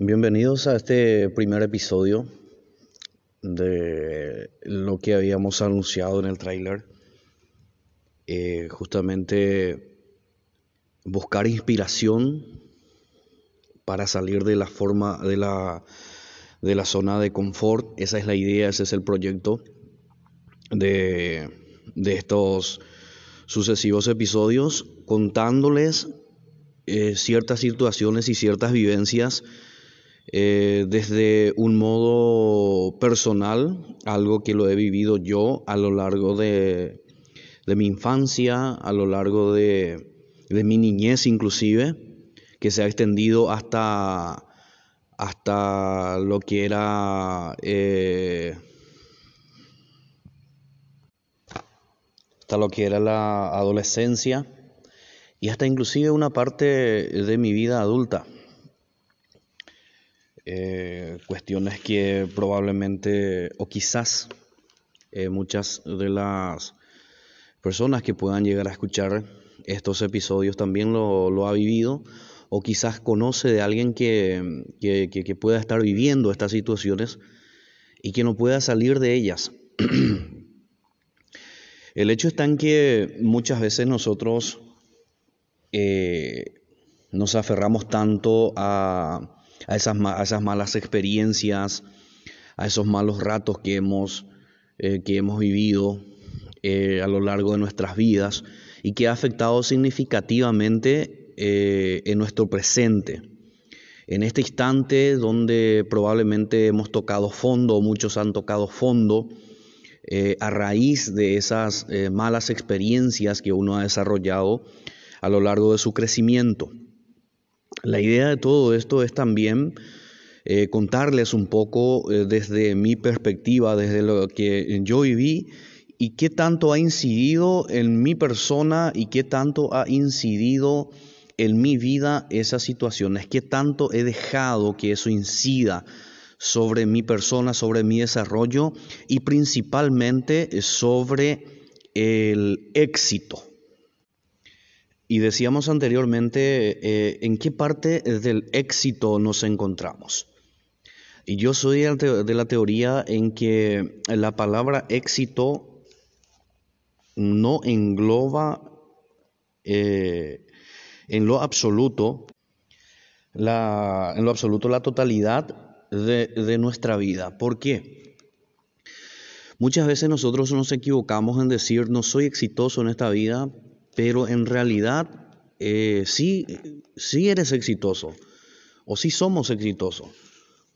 Bienvenidos a este primer episodio de lo que habíamos anunciado en el tráiler. Eh, justamente buscar inspiración para salir de la forma de la, de la zona de confort. Esa es la idea, ese es el proyecto de, de estos sucesivos episodios, contándoles eh, ciertas situaciones y ciertas vivencias eh, desde un modo personal, algo que lo he vivido yo a lo largo de, mi infancia, a lo largo de, de, mi niñez inclusive, que se ha extendido hasta, hasta lo que era... Eh, hasta lo que era la adolescencia y hasta inclusive una parte de mi vida adulta. Eh, cuestiones que probablemente o quizás eh, muchas de las personas que puedan llegar a escuchar estos episodios también lo, lo ha vivido o quizás conoce de alguien que, que, pueda estar viviendo estas situaciones y que no pueda salir de ellas. El hecho está en que muchas veces nosotros eh, nos aferramos tanto a, a esas, malas experiencias, a esos malos ratos que hemos, eh, vivido eh, a lo largo de nuestras vidas y que ha afectado significativamente eh, en nuestro presente. En este instante donde probablemente hemos tocado fondo, muchos han tocado fondo, a raíz de esas malas experiencias que uno ha desarrollado a lo largo de su crecimiento. La idea de todo esto es también eh, contarles un poco eh, desde mi perspectiva, desde lo que yo viví y qué tanto ha incidido en mi persona y qué tanto ha incidido en mi vida esas situaciones, qué tanto he dejado que eso incida sobre mi persona, sobre mi desarrollo y principalmente sobre el éxito. Y decíamos anteriormente eh, en qué parte del éxito nos encontramos. Y yo soy de la teoría en que la palabra éxito no engloba eh, en lo absoluto la, en lo absoluto la totalidad de, de nuestra vida. ¿Por qué? Muchas veces nosotros nos equivocamos en decir no soy exitoso en esta vida pero en realidad eh, sí, sí eres exitoso o sí somos exitosos,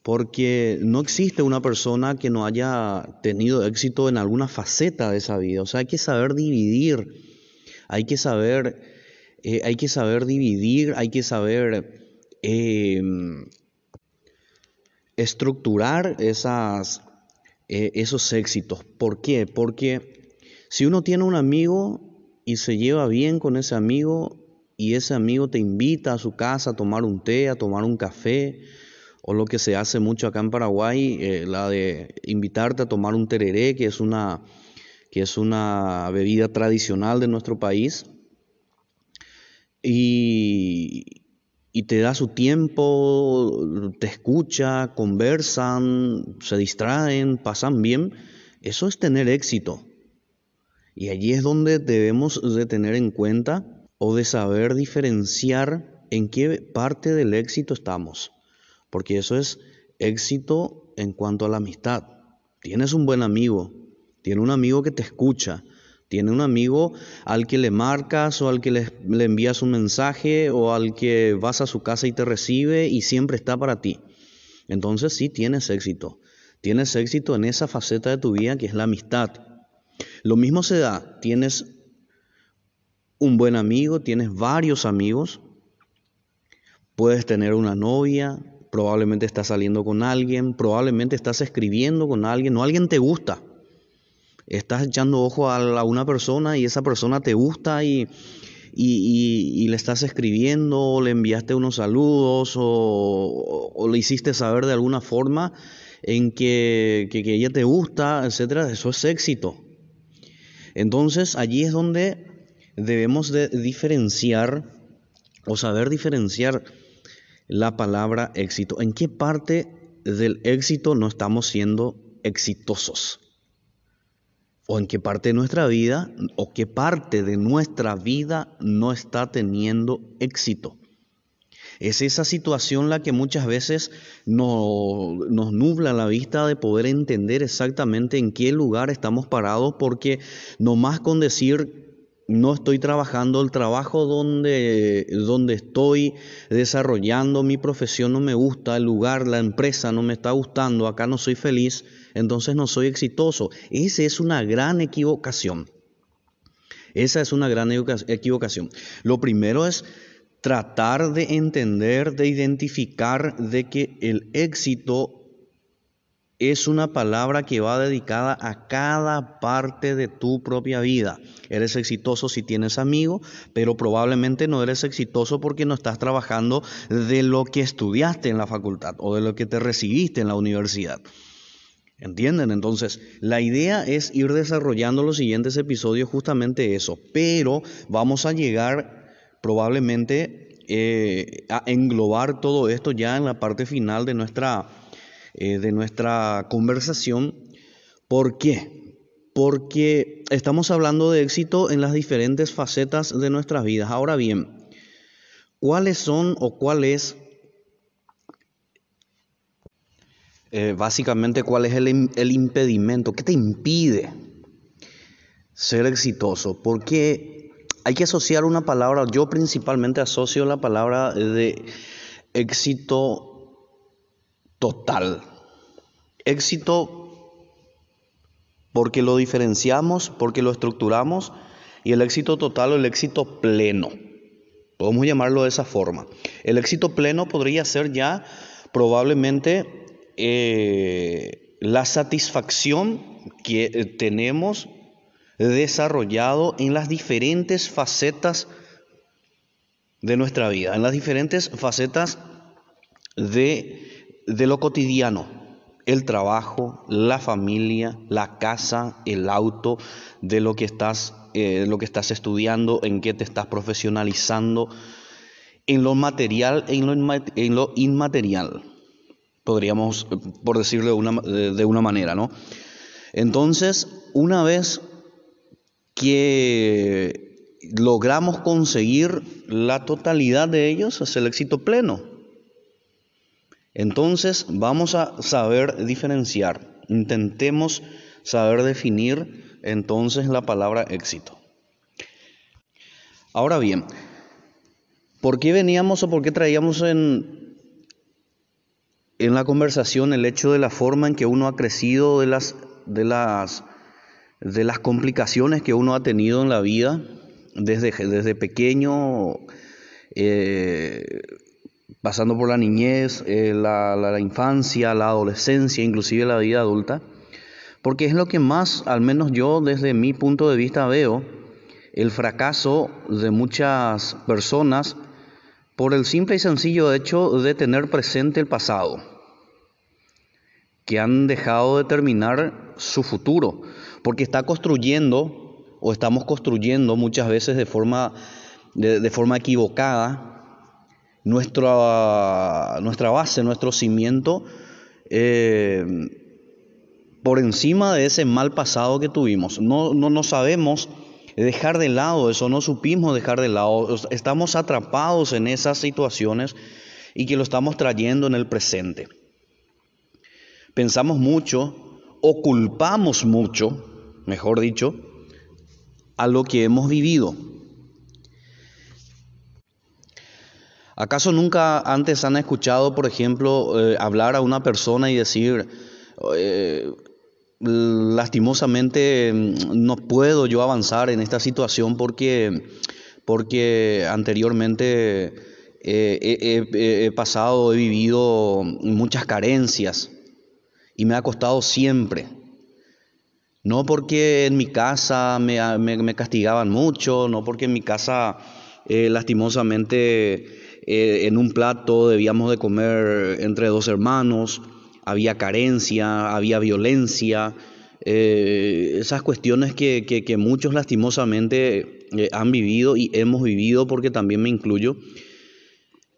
porque no existe una persona que no haya tenido éxito en alguna faceta de esa vida. O sea, hay que saber dividir, hay que saber, eh, hay que saber dividir, hay que saber em, estructurar esas, eh, esos éxitos. ¿Por qué? Porque si uno tiene un amigo y se lleva bien con ese amigo y ese amigo te invita a su casa a tomar un té, a tomar un café, o lo que se hace mucho acá en Paraguay, eh, la de invitarte a tomar un tereré, que es una, que es una bebida tradicional de nuestro país, y, y te da su tiempo, te escucha, conversan, se distraen, pasan bien, eso es tener éxito. Y allí es donde debemos de tener en cuenta o de saber diferenciar en qué parte del éxito estamos. Porque eso es éxito en cuanto a la amistad. Tienes un buen amigo, tiene un amigo que te escucha, tiene un amigo al que le marcas o al que le, le, envías un mensaje o al que vas a su casa y te recibe y siempre está para ti. Entonces sí tienes éxito. Tienes éxito en esa faceta de tu vida que es la amistad. Lo mismo se da, tienes un buen amigo, tienes varios amigos, puedes tener una novia, probablemente estás saliendo con alguien, probablemente estás escribiendo con alguien, o alguien te gusta. Estás echando ojo a, una persona y esa persona te gusta y, le estás escribiendo, o le enviaste unos saludos, o, le hiciste saber de alguna forma en que, que, que ella te gusta, etcétera. Eso es éxito. Entonces allí es donde debemos de diferenciar o saber diferenciar la palabra éxito? ¿En qué parte del éxito no estamos siendo exitosos? ¿O en qué parte de nuestra vida o qué parte de nuestra vida no está teniendo éxito? Es esa situación la que muchas veces nos, nubla la vista de poder entender exactamente en qué lugar estamos parados, porque no más con decir no estoy trabajando el trabajo donde, donde estoy desarrollando mi profesión, no me gusta, el lugar, la empresa no me está gustando, acá no soy feliz, entonces no soy exitoso. Esa es una gran equivocación. Esa es una gran equivocación. Lo primero es tratar de entender, de identificar de que el éxito es una palabra que va dedicada a cada parte de tu propia vida. Eres exitoso si tienes amigos, pero probablemente no eres exitoso porque no estás trabajando de lo que estudiaste en la facultad o de lo que te recibiste en la universidad. ¿Entienden? Entonces, la idea es ir desarrollando los siguientes episodios justamente eso, pero vamos a llegar probablemente eh, englobar todo esto ya en la parte final de nuestra, eh, de nuestra conversación. ¿Por qué? Porque estamos hablando de éxito en las diferentes facetas de nuestras vidas. Ahora bien, ¿cuáles son o cuál es eh, básicamente cuál es el, el, impedimento? ¿Qué te impide ser exitoso? Porque hay que asociar una palabra, yo principalmente asocio la palabra de éxito total. Éxito porque lo diferenciamos, porque lo estructuramos, y el éxito total o el éxito pleno. Podemos llamarlo de esa forma. El éxito pleno podría ser ya probablemente eh, la satisfacción que eh, tenemos desarrollado en las diferentes facetas de nuestra vida, en las diferentes facetas de, de lo cotidiano, el trabajo, la familia, la casa, el auto, de lo que estás, eh, lo que estás estudiando, en qué te estás profesionalizando, en lo material en lo, en lo inmaterial, podríamos, por decirlo de una, de una manera, ¿no? Entonces, una vez que logramos conseguir la totalidad de ellos es el éxito pleno. Entonces vamos a saber diferenciar, intentemos saber definir entonces la palabra éxito. Ahora bien, ¿por qué veníamos o por qué traíamos en, en la conversación el hecho de la forma en que uno ha crecido, de las, de las de las complicaciones que uno ha tenido en la vida desde, desde pequeño, eh, pasando por la niñez, eh, la, la, infancia, la adolescencia, inclusive la vida adulta, porque es lo que más, al menos yo desde mi punto de vista veo, el fracaso de muchas personas por el simple y sencillo hecho de tener presente el pasado, que han dejado de terminar su futuro porque está construyendo o estamos construyendo muchas veces de forma, de, forma equivocada nuestra, nuestra base, nuestro cimiento, eh, por encima de ese mal pasado que tuvimos. No, no, no sabemos dejar de lado eso, no supimos dejar de lado, estamos atrapados en esas situaciones y que lo estamos trayendo en el presente. Pensamos mucho o culpamos mucho mejor dicho, a lo que hemos vivido. ¿Acaso nunca antes han escuchado, por ejemplo, eh, hablar a una persona y decir, eh, lastimosamente mm, no puedo yo avanzar en esta situación porque, porque anteriormente eh, he pasado, he vivido muchas carencias y me ha costado siempre? No porque en mi casa me, castigaban mucho, no porque en mi casa eh, lastimosamente eh, en un plato debíamos de comer entre dos hermanos, había carencia, había violencia, eh, esas cuestiones que, que muchos lastimosamente han vivido y hemos vivido porque también me incluyo.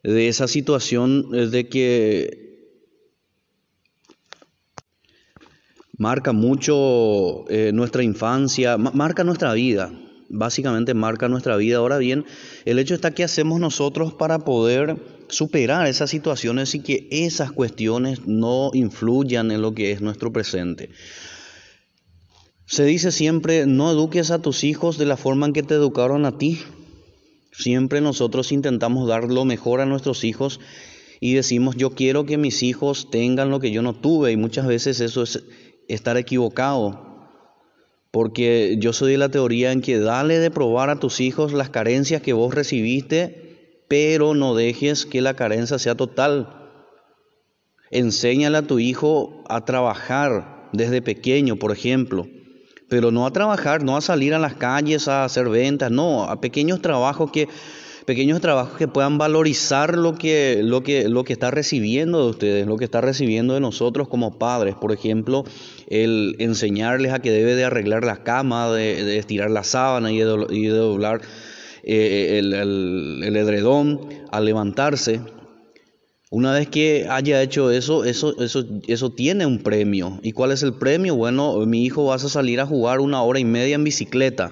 de esa situación de que marca mucho eh, nuestra infancia, marca nuestra vida, básicamente marca nuestra vida. Ahora bien, el hecho está que hacemos nosotros para poder superar esas situaciones y que esas cuestiones no influyan en lo que es nuestro presente. Se dice siempre, no eduques a tus hijos de la forma en que te educaron a ti. Siempre nosotros intentamos dar lo mejor a nuestros hijos y decimos, yo quiero que mis hijos tengan lo que yo no tuve y muchas veces eso es estar equivocado. Porque yo soy de la teoría en que dale de probar a tus hijos las carencias que vos recibiste, pero no dejes que la carencia sea total. Enséñale a tu hijo a trabajar desde pequeño, por ejemplo, pero no a trabajar, no a salir a las calles a hacer ventas, no, a pequeños trabajos que pequeños trabajos que puedan valorizar lo que, lo que, lo que está recibiendo de ustedes, lo que está recibiendo de nosotros como padres. Por ejemplo, el enseñarles a que debe de arreglar la cama, de, estirar la sábana y de, de doblar eh, el, el, edredón al levantarse. Una vez que haya hecho eso, eso, eso, eso tiene un premio. ¿Y cuál es el premio? Bueno, mi hijo vas a salir a jugar una hora y media en bicicleta.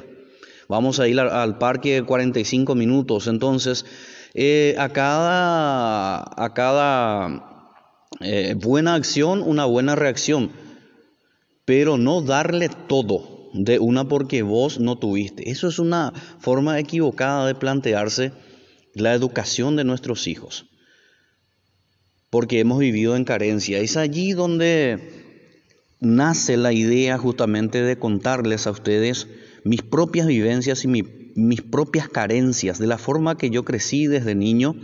Vamos a ir al, parque 45 minutos. Entonces, eh, a cada, a cada eh, buena acción, una buena reacción. Pero no darle todo de una porque vos no tuviste. Eso es una forma equivocada de plantearse la educación de nuestros hijos. Porque hemos vivido en carencia. Es allí donde nace la idea justamente de contarles a ustedes mis propias vivencias y mis propias carencias, de la forma que yo crecí desde niño,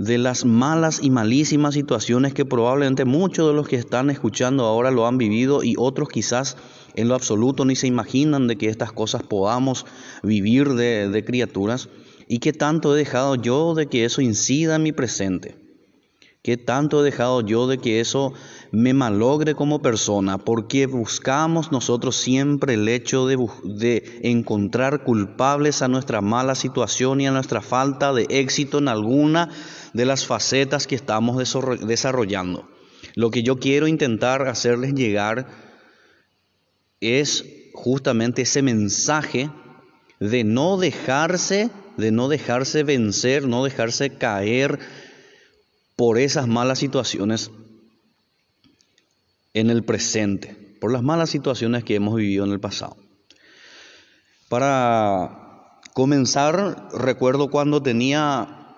de las malas y malísimas situaciones que probablemente muchos de los que están escuchando ahora lo han vivido y otros quizás en lo absoluto ni se imaginan de que estas cosas podamos vivir de, de criaturas y que tanto he dejado yo de que eso incida en mi presente. ¿Qué tanto he dejado yo de que eso me malogre como persona? Porque buscamos nosotros siempre el hecho de, de, encontrar culpables a nuestra mala situación y a nuestra falta de éxito en alguna de las facetas que estamos desarrollando. Lo que yo quiero intentar hacerles llegar es justamente ese mensaje de no dejarse, de no dejarse vencer, no dejarse caer por esas malas situaciones en el presente, por las malas situaciones que hemos vivido en el pasado. Para comenzar, recuerdo cuando tenía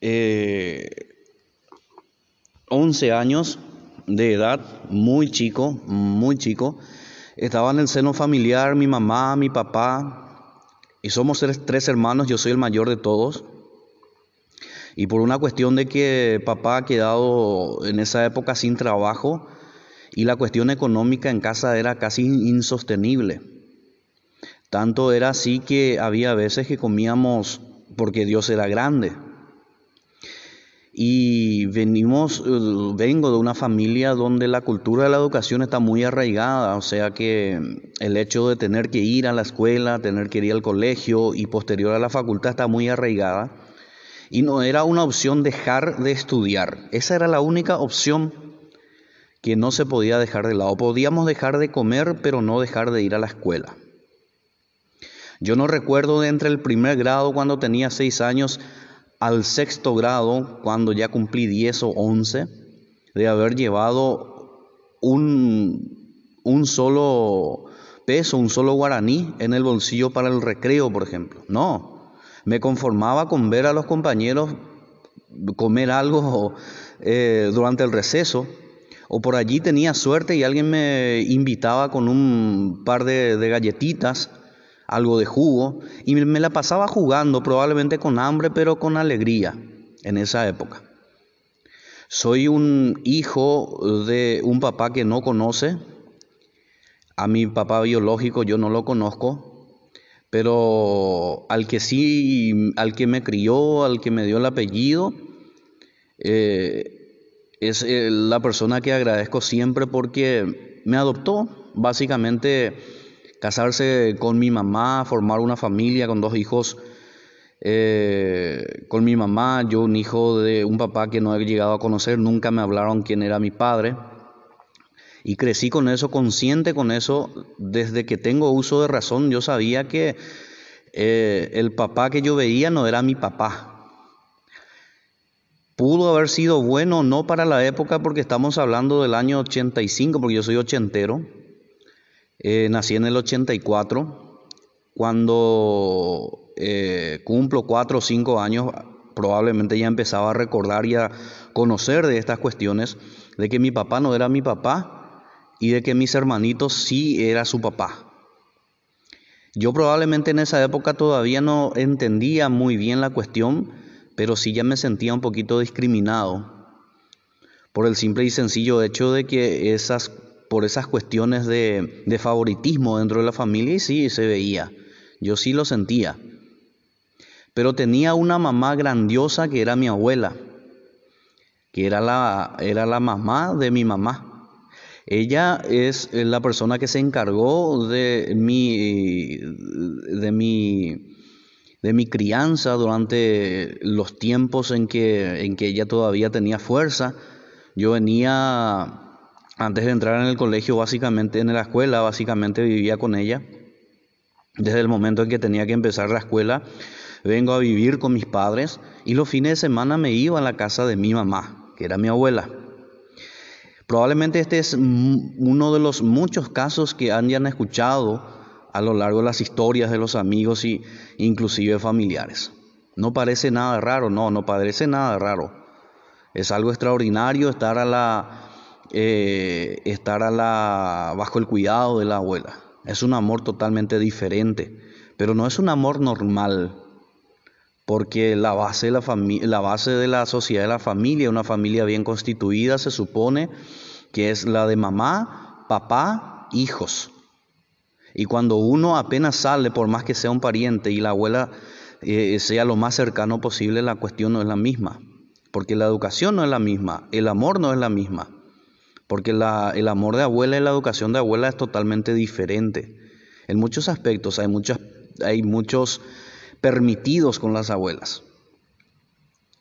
11 eh, años de edad, muy chico, muy chico, estaba en el seno familiar mi mamá, mi papá, y somos tres hermanos, yo soy el mayor de todos. Y por una cuestión de que papá ha quedado en esa época sin trabajo y la cuestión económica en casa era casi insostenible. Tanto era así que había veces que comíamos porque Dios era grande. Y venimos, eh, vengo de una familia donde la cultura de la educación está muy arraigada, o sea que el hecho de tener que ir a la escuela, tener que ir al colegio y posterior a la facultad está muy arraigada. Y no era una opción dejar de estudiar. Esa era la única opción que no se podía dejar de lado. Podíamos dejar de comer, pero no dejar de ir a la escuela. Yo no recuerdo de entre el primer grado cuando tenía seis años al sexto grado cuando ya cumplí diez o once de haber llevado un, un solo peso, un solo guaraní en el bolsillo para el recreo, por ejemplo. No, me conformaba con ver a los compañeros comer algo eh, durante el receso, o por allí tenía suerte y alguien me invitaba con un par de, galletitas, algo de jugo, y me la pasaba jugando, probablemente con hambre, pero con alegría en esa época. Soy un hijo de un papá que no conoce, a mi papá biológico yo no lo conozco, pero al que sí, al que me crió, al que me dio el apellido, eh, es eh, la persona que agradezco siempre porque me adoptó, básicamente casarse con mi mamá, formar una familia con dos hijos, eh, con mi mamá, yo un hijo de un papá que no he llegado a conocer, nunca me hablaron quién era mi padre. Y crecí con eso, consciente con eso, desde que tengo uso de razón, yo sabía que eh, el papá que yo veía no era mi papá. Pudo haber sido bueno no para la época porque estamos hablando del año 85, porque yo soy ochentero. Eh, nací en el 84. Cuando eh, cumplo cuatro o cinco años, probablemente ya empezaba a recordar y a conocer de estas cuestiones, de que mi papá no era mi papá y de que mis hermanitos sí era su papá. Yo probablemente en esa época todavía no entendía muy bien la cuestión, pero sí ya me sentía un poquito discriminado por el simple y sencillo hecho de que esas, por esas cuestiones de, favoritismo dentro de la familia, y sí se veía, yo sí lo sentía. Pero tenía una mamá grandiosa que era mi abuela, que era la, era la mamá de mi mamá. Ella es la persona que se encargó de mi, de mi, de mi crianza durante los tiempos en que, en que ella todavía tenía fuerza. Yo venía, antes de entrar en el colegio, básicamente en la escuela, básicamente vivía con ella. Desde el momento en que tenía que empezar la escuela, vengo a vivir con mis padres y los fines de semana me iba a la casa de mi mamá, que era mi abuela. Probablemente este es uno de los muchos casos que hayan escuchado a lo largo de las historias de los amigos y inclusive familiares. No parece nada raro, no, no parece nada raro. Es algo extraordinario estar a la, eh, estar a la, bajo el cuidado de la abuela. Es un amor totalmente diferente, pero no es un amor normal porque la base de la, la base de la sociedad de la familia, una familia bien constituida, se supone que es la de mamá, papá, hijos. Y cuando uno apenas sale, por más que sea un pariente y la abuela eh, sea lo más cercano posible, la cuestión no es la misma. Porque la educación no es la misma, el amor no es la misma. Porque el amor de abuela y la educación de abuela es totalmente diferente. En muchos aspectos hay, muchas, hay muchos permitidos con las abuelas.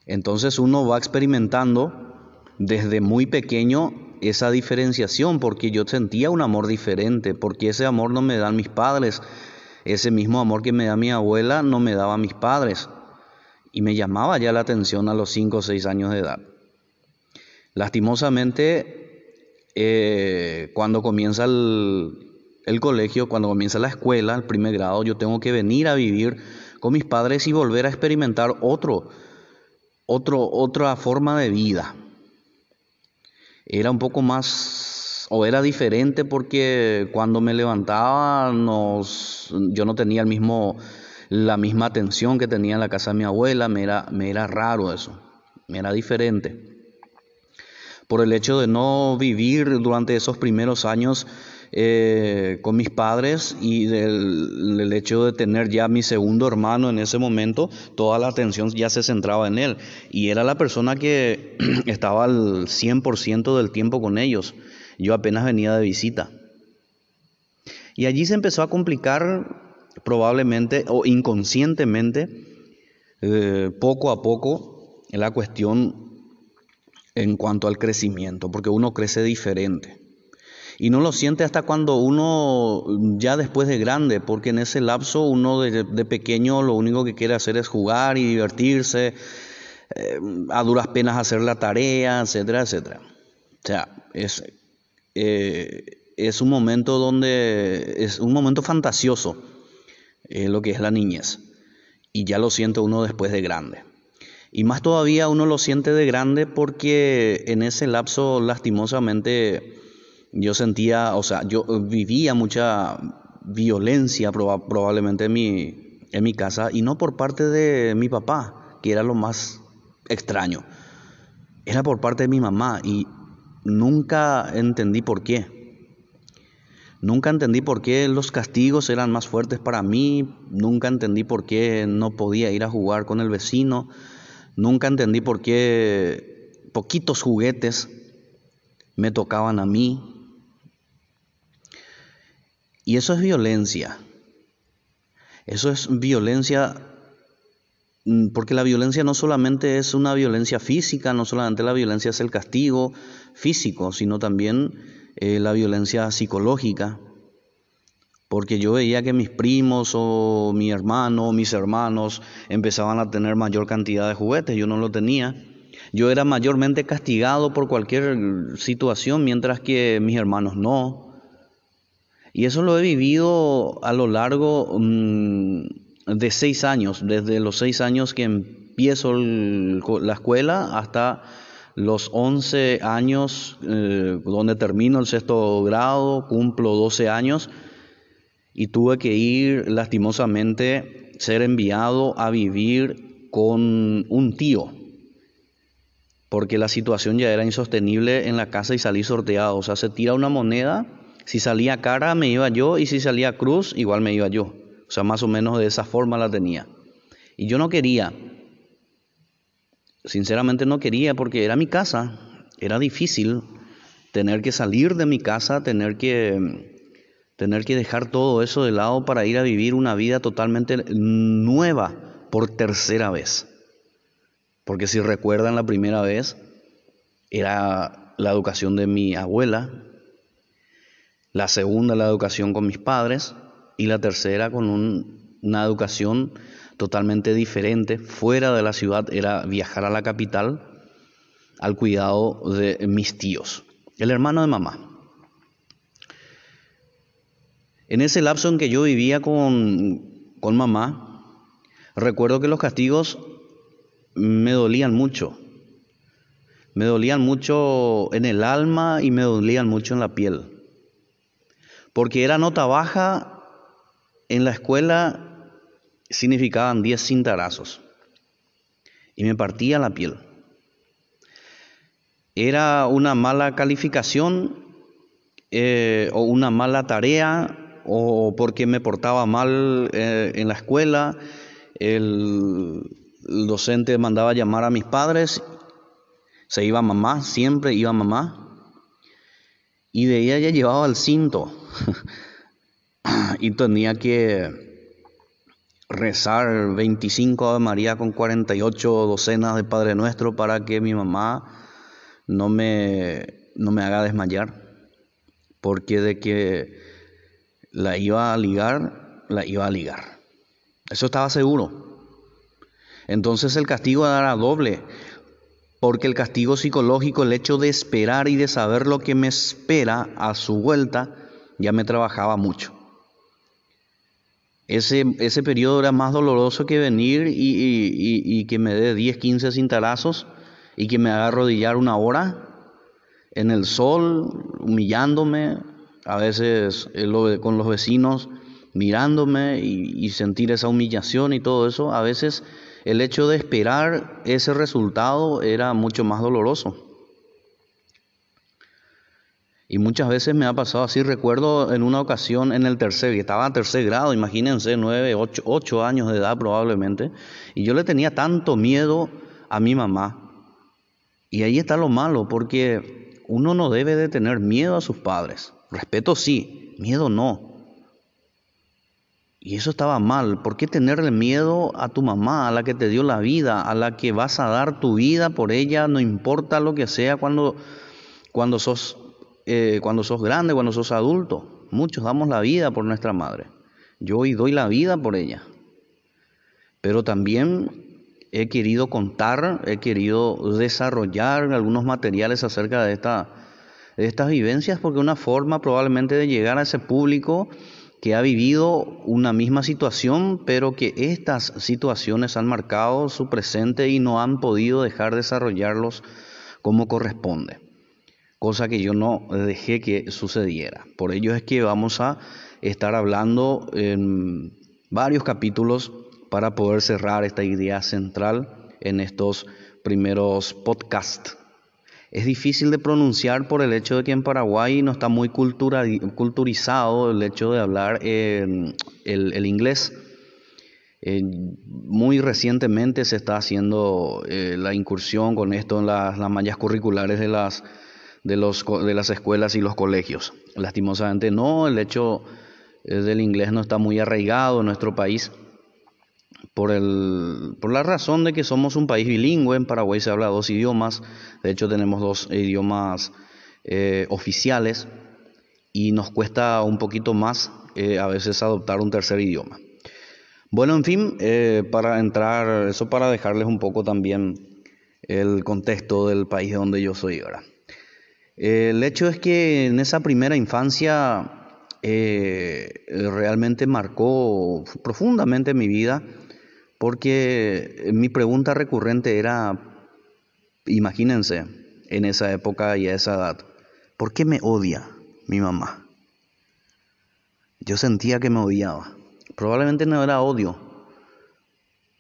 Entonces uno va experimentando desde muy pequeño esa diferenciación porque yo sentía un amor diferente, porque ese amor no me dan mis padres, ese mismo amor que me da mi abuela no me daba mis padres y me llamaba ya la atención a los 5 o 6 años de edad. Lastimosamente, eh, cuando comienza el, el colegio, cuando comienza la escuela, el primer grado, yo tengo que venir a vivir con mis padres y volver a experimentar otro, otro, otra forma de vida. Era un poco más, o era diferente porque cuando me levantaba nos, yo no tenía el mismo, la misma atención que tenía en la casa de mi abuela, me era, me era raro eso, me era diferente. Por el hecho de no vivir durante esos primeros años eh, con mis padres y del, hecho de tener ya mi segundo hermano en ese momento, toda la atención ya se centraba en él. Y era la persona que estaba al 100% del tiempo con ellos. Yo apenas venía de visita. Y allí se empezó a complicar probablemente o inconscientemente, eh, poco a poco, la cuestión en cuanto al crecimiento, porque uno crece diferente. Y no lo siente hasta cuando uno ya después de grande, porque en ese lapso uno de, pequeño lo único que quiere hacer es jugar y divertirse, eh, a duras penas hacer la tarea, etcétera, etcétera. O sea, es, eh, es un momento donde es un momento fantasioso eh, lo que es la niñez. Y ya lo siente uno después de grande. Y más todavía uno lo siente de grande porque en ese lapso lastimosamente yo sentía, o sea, yo vivía mucha violencia probablemente en mi, en mi casa y no por parte de mi papá, que era lo más extraño, era por parte de mi mamá y nunca entendí por qué. Nunca entendí por qué los castigos eran más fuertes para mí, nunca entendí por qué no podía ir a jugar con el vecino, nunca entendí por qué poquitos juguetes me tocaban a mí, y eso es violencia. Eso es violencia Mm, porque la violencia no solamente es una violencia física, no solamente la violencia es el castigo físico, sino también eh, la violencia psicológica. Porque yo veía que mis primos o mi hermano mis hermanos empezaban a tener mayor cantidad de juguetes, yo no lo tenía. Yo era mayormente castigado por cualquier situación, mientras que mis hermanos no. Y eso lo he vivido a lo largo mm, de seis años, desde los seis años que empiezo la escuela hasta los once años eh, donde termino el sexto grado, cumplo doce años y tuve que ir lastimosamente, ser enviado a vivir con un tío, porque la situación ya era insostenible en la casa y salí sorteado, o sea, se tira una moneda, si salía cara me iba yo y si salía cruz igual me iba yo. O sea, más o menos de esa forma la tenía. Y yo no quería. Sinceramente no quería porque era mi casa. Era difícil tener que salir de mi casa, tener que tener que dejar todo eso de lado para ir a vivir una vida totalmente nueva por tercera vez. Porque si recuerdan la primera vez, era la educación de mi abuela, la segunda la educación con mis padres, y la tercera con una educación totalmente diferente. Fuera de la ciudad era viajar a la capital al cuidado de mis tíos, el hermano de mamá. En ese lapso en que yo vivía con, con mamá, recuerdo que los castigos me dolían mucho. Me dolían mucho en el alma y me dolían mucho en la piel. Porque era nota baja en la escuela significaban 10 cintarazos y me partía la piel. Era una mala calificación eh, o una mala tarea o porque me portaba mal eh, en la escuela. El, el docente mandaba llamar a mis padres, se iba mamá, siempre iba mamá, y de ella ya llevaba el cinto. y tenía que rezar 25 Ave María con 48 docenas de Padre Nuestro para que mi mamá no me, no me haga desmayar, porque de que la iba a ligar, la iba a ligar. Eso estaba seguro. Entonces el castigo era doble, porque el castigo psicológico, el hecho de esperar y de saber lo que me espera a su vuelta, ya me trabajaba mucho. Ese, ese periodo era más doloroso que venir y, que me dé 10, 15 cintarazos y que me haga arrodillar una hora en el sol, humillándome, a veces eh, con los vecinos mirándome y, sentir esa humillación y todo eso, a veces el hecho de esperar ese resultado era mucho más doloroso. Y muchas veces me ha pasado así. Recuerdo en una ocasión en el tercer, estaba en tercer grado, imagínense, nueve, ocho, ocho años de edad probablemente. Y yo le tenía tanto miedo a mi mamá. Y ahí está lo malo, porque uno no debe de tener miedo a sus padres. Respeto sí, miedo no. Y eso estaba mal. ¿Por qué tenerle miedo a tu mamá, a la que te dio la vida, a la que vas a dar tu vida por ella, no importa lo que sea cuando, cuando sos eh, cuando sos grande, cuando sos adulto. Muchos damos la vida por nuestra madre. Yo hoy doy la vida por ella. Pero también he querido contar, he querido desarrollar algunos materiales acerca de, esta, de estas vivencias porque una forma probablemente de llegar a ese público que ha vivido una misma situación, pero que estas situaciones han marcado su presente y no han podido dejar de desarrollarlos como corresponde cosa que yo no dejé que sucediera. Por ello es que vamos a estar hablando en varios capítulos para poder cerrar esta idea central en estos primeros podcasts. Es difícil de pronunciar por el hecho de que en Paraguay no está muy culturizado el hecho de hablar el, inglés. muy recientemente se está haciendo eh, la incursión con esto en las mallas curriculares de las de, los, de las escuelas y los colegios. Lastimosamente no, el hecho eh, del inglés no está muy arraigado en nuestro país. Por, el, por la razón de que somos un país bilingüe, en Paraguay se habla dos idiomas, de hecho tenemos dos idiomas eh, oficiales y nos cuesta un poquito más eh, a veces adoptar un tercer idioma. Bueno, en fin, eh, para entrar, eso para dejarles un poco también el contexto del país de donde yo soy ahora. el hecho es que en esa primera infancia realmente marcó profundamente mi vida porque mi pregunta recurrente era, imagínense, en esa época y a esa edad, ¿por qué me odia mi mamá? Yo sentía que me odiaba. Probablemente no era odio,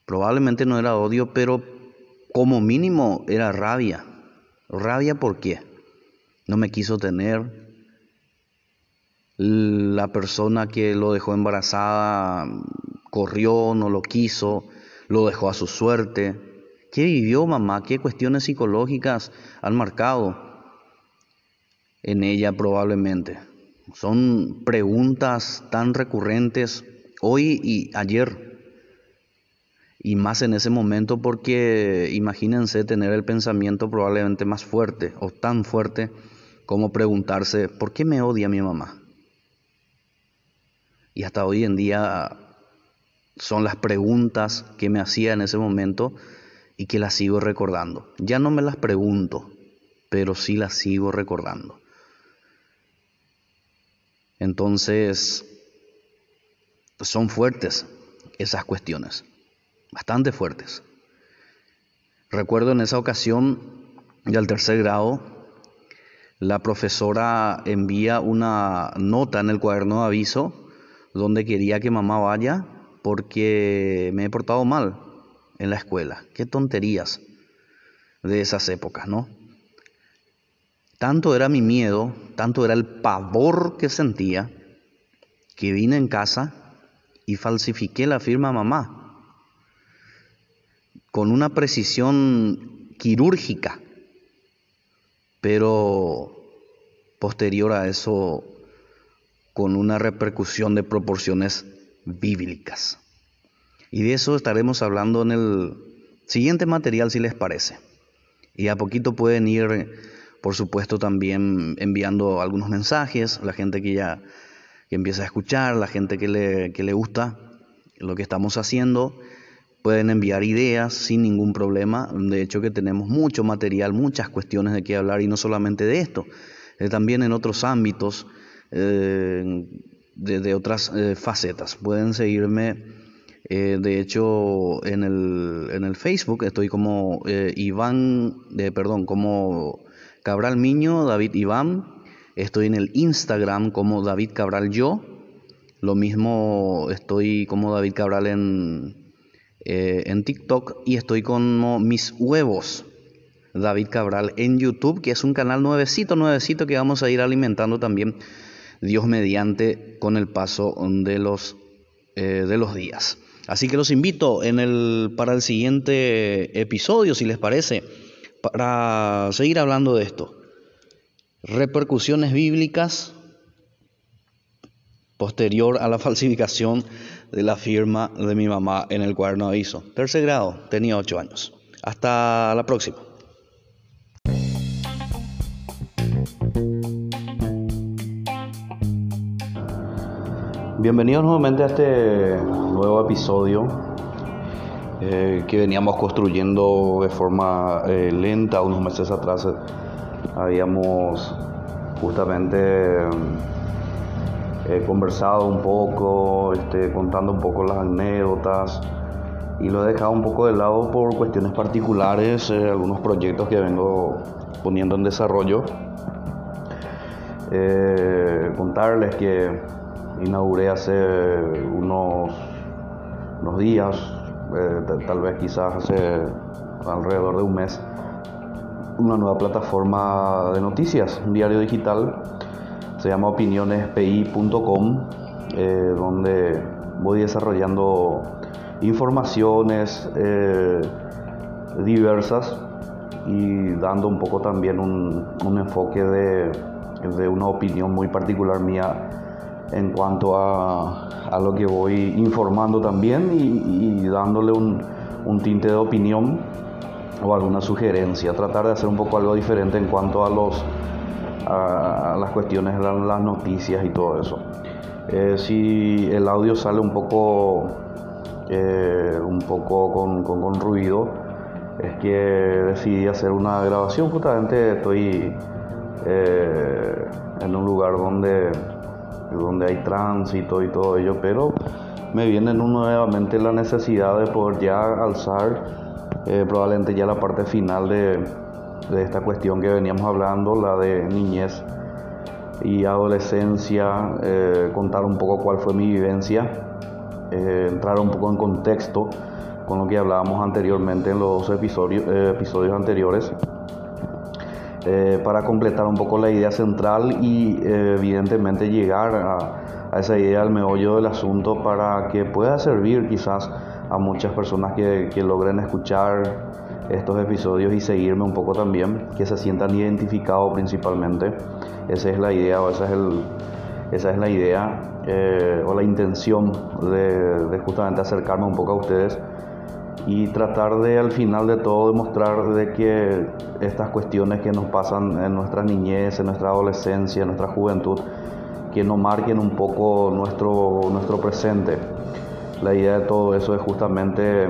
probablemente no era odio, pero como mínimo era rabia. ¿Rabia por qué? No me quiso tener. La persona que lo dejó embarazada corrió, no lo quiso, lo dejó a su suerte. ¿Qué vivió mamá? ¿Qué cuestiones psicológicas han marcado en ella probablemente? Son preguntas tan recurrentes hoy y ayer. Y más en ese momento porque imagínense tener el pensamiento probablemente más fuerte o tan fuerte como preguntarse, ¿por qué me odia mi mamá? Y hasta hoy en día son las preguntas que me hacía en ese momento y que las sigo recordando. Ya no me las pregunto, pero sí las sigo recordando. Entonces, son fuertes esas cuestiones, bastante fuertes. Recuerdo en esa ocasión del tercer grado, la profesora envía una nota en el cuaderno de aviso donde quería que mamá vaya porque me he portado mal en la escuela. Qué tonterías de esas épocas, ¿no? Tanto era mi miedo, tanto era el pavor que sentía, que vine en casa y falsifiqué la firma mamá con una precisión quirúrgica, pero posterior a eso con una repercusión de proporciones bíblicas. Y de eso estaremos hablando en el siguiente material, si les parece. Y a poquito pueden ir, por supuesto, también enviando algunos mensajes, la gente que ya empieza a escuchar, la gente que le, que le gusta lo que estamos haciendo, pueden enviar ideas sin ningún problema. De hecho que tenemos mucho material, muchas cuestiones de qué hablar y no solamente de esto, eh, también en otros ámbitos. Eh, de, otras eh, facetas. Pueden seguirme, eh, de hecho, en el, en el, Facebook estoy como eh, Iván, perdón, como Cabral Miño, David Iván. Estoy en el Instagram como David Cabral Yo. Lo mismo estoy como David Cabral en, en TikTok y estoy como Mis Huevos. David Cabral en YouTube, que es un canal nuevecito, nuevecito que vamos a ir alimentando también Dios mediante con el paso de los, eh, de los días. Así que los invito en el, para el siguiente episodio, si les parece, para seguir hablando de esto. Repercusiones bíblicas posterior a la falsificación de la firma de mi mamá en el cuaderno de aviso. Tercer grado, tenía ocho años. Hasta la próxima. Bienvenidos nuevamente a este nuevo episodio eh, que veníamos construyendo de forma eh, lenta. Unos meses atrás eh, habíamos justamente conversado un poco, este, contando un poco las anécdotas y lo he dejado un poco de lado por cuestiones particulares, algunos proyectos que vengo poniendo en desarrollo. contarles que inauguré hace unos, unos días, eh, tal vez quizás hace alrededor de un mes, una nueva plataforma de noticias, un diario digital, se llama opinionespi.com, eh, donde voy desarrollando informaciones eh, diversas y dando un poco también un, enfoque de, de una opinión muy particular mía en cuanto a, a lo que voy informando también y, dándole un, un, tinte de opinión o alguna sugerencia, tratar de hacer un poco algo diferente en cuanto a los a, las cuestiones de las noticias y todo eso. Eh, si el audio sale un poco eh, un poco con, con, con, ruido, es que decidí hacer una grabación, justamente estoy eh, en un lugar donde donde hay tránsito y todo ello, pero me viene nuevamente la necesidad de poder ya alzar eh, probablemente ya la parte final de, esta cuestión que veníamos hablando, la de niñez y adolescencia, eh, contar un poco cuál fue mi vivencia, eh, entrar un poco en contexto con lo que hablábamos anteriormente en los episodios, episodios anteriores. Eh, para completar un poco la idea central y eh, evidentemente llegar a, esa idea del meollo del asunto para que pueda servir quizás a muchas personas que, logren escuchar estos episodios y seguirme un poco también, que se sientan identificados principalmente. Esa es la idea, o esa es, el, esa es la idea eh, o la intención de, de justamente acercarme un poco a ustedes y tratar de al final de todo demostrar de que estas cuestiones que nos pasan en nuestra niñez, en nuestra adolescencia, en nuestra juventud, que nos marquen un poco nuestro, nuestro presente. La idea de todo eso es justamente